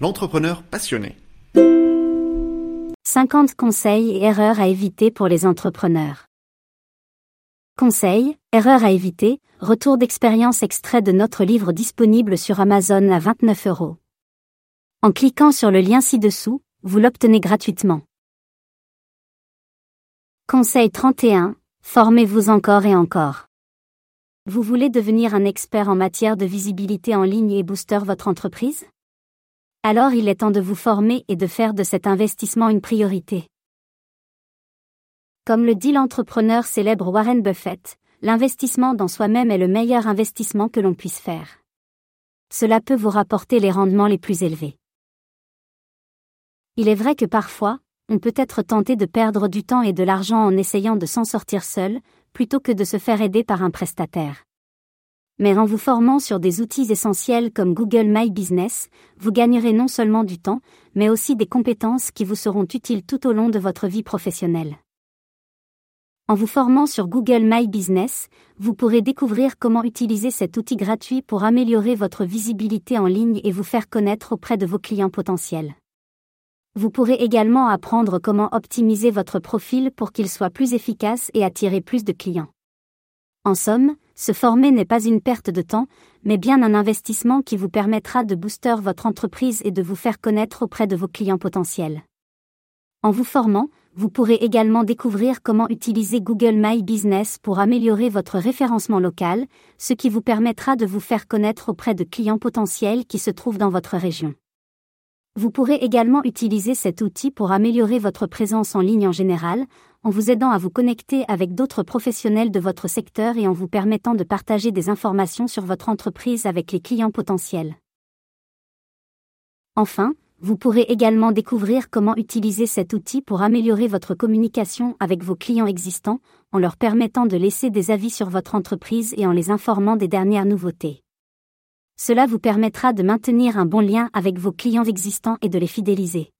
l'entrepreneur passionné. 50 conseils et erreurs à éviter pour les entrepreneurs. Conseils, erreurs à éviter, retour d'expérience extrait de notre livre disponible sur Amazon à 29 euros. En cliquant sur le lien ci-dessous, vous l'obtenez gratuitement. Conseil 31. Formez-vous encore et encore. Vous voulez devenir un expert en matière de visibilité en ligne et booster votre entreprise? Alors il est temps de vous former et de faire de cet investissement une priorité. Comme le dit l'entrepreneur célèbre Warren Buffett, l'investissement dans soi-même est le meilleur investissement que l'on puisse faire. Cela peut vous rapporter les rendements les plus élevés. Il est vrai que parfois, on peut être tenté de perdre du temps et de l'argent en essayant de s'en sortir seul, plutôt que de se faire aider par un prestataire. Mais en vous formant sur des outils essentiels comme Google My Business, vous gagnerez non seulement du temps, mais aussi des compétences qui vous seront utiles tout au long de votre vie professionnelle. En vous formant sur Google My Business, vous pourrez découvrir comment utiliser cet outil gratuit pour améliorer votre visibilité en ligne et vous faire connaître auprès de vos clients potentiels. Vous pourrez également apprendre comment optimiser votre profil pour qu'il soit plus efficace et attirer plus de clients. En somme, se former n'est pas une perte de temps, mais bien un investissement qui vous permettra de booster votre entreprise et de vous faire connaître auprès de vos clients potentiels. En vous formant, vous pourrez également découvrir comment utiliser Google My Business pour améliorer votre référencement local, ce qui vous permettra de vous faire connaître auprès de clients potentiels qui se trouvent dans votre région. Vous pourrez également utiliser cet outil pour améliorer votre présence en ligne en général, en vous aidant à vous connecter avec d'autres professionnels de votre secteur et en vous permettant de partager des informations sur votre entreprise avec les clients potentiels. Enfin, vous pourrez également découvrir comment utiliser cet outil pour améliorer votre communication avec vos clients existants, en leur permettant de laisser des avis sur votre entreprise et en les informant des dernières nouveautés. Cela vous permettra de maintenir un bon lien avec vos clients existants et de les fidéliser.